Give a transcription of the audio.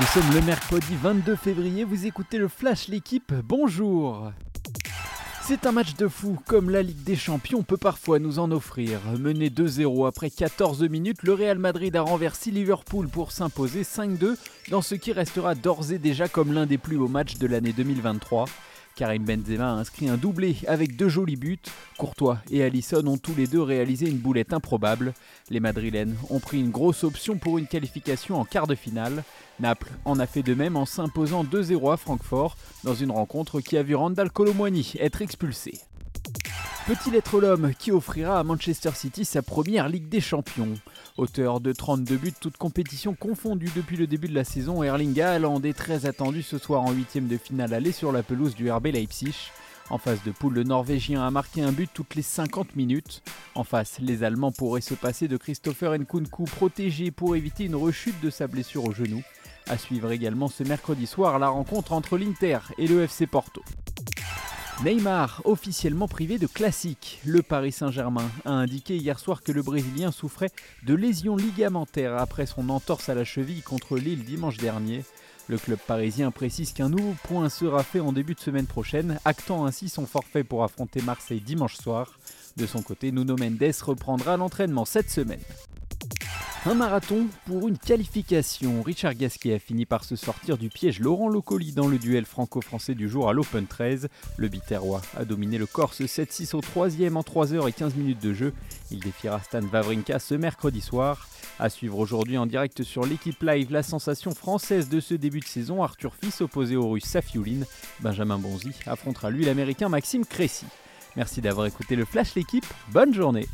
Nous sommes le mercredi 22 février, vous écoutez le Flash l'équipe, bonjour c'est un match de fou, comme la Ligue des Champions peut parfois nous en offrir. Mené 2-0 après 14 minutes, le Real Madrid a renversé Liverpool pour s'imposer 5-2 dans ce qui restera d'ores et déjà comme l'un des plus hauts matchs de l'année 2023. Karim Benzema a inscrit un doublé avec deux jolis buts. Courtois et Allison ont tous les deux réalisé une boulette improbable. Les Madrilènes ont pris une grosse option pour une qualification en quart de finale. Naples en a fait de même en s'imposant 2-0 à Francfort dans une rencontre qui a vu Randall Colomwani être expulsé. Peut-il être l'homme qui offrira à Manchester City sa première Ligue des Champions Auteur de 32 buts, toutes compétitions confondues depuis le début de la saison, Erling Haaland est très attendu ce soir en huitième de finale aller sur la pelouse du RB Leipzig. En face de poule, le Norvégien a marqué un but toutes les 50 minutes. En face, les Allemands pourraient se passer de Christopher Nkunku, protégé pour éviter une rechute de sa blessure au genou. À suivre également ce mercredi soir la rencontre entre l'Inter et le FC Porto. Neymar, officiellement privé de classique. Le Paris Saint-Germain a indiqué hier soir que le Brésilien souffrait de lésions ligamentaires après son entorse à la cheville contre Lille dimanche dernier. Le club parisien précise qu'un nouveau point sera fait en début de semaine prochaine, actant ainsi son forfait pour affronter Marseille dimanche soir. De son côté, Nuno Mendes reprendra l'entraînement cette semaine. Un marathon pour une qualification. Richard Gasquet a fini par se sortir du piège Laurent Locoli dans le duel franco-français du jour à l'Open 13. Le Biterrois a dominé le Corse 7-6 au 3 en 3h15 minutes de jeu. Il défiera Stan Wawrinka ce mercredi soir. À suivre aujourd'hui en direct sur l'équipe live la sensation française de ce début de saison, Arthur Fils opposé au russe Safiulin. Benjamin Bonzi affrontera lui l'américain Maxime Cressy. Merci d'avoir écouté le Flash l'équipe, bonne journée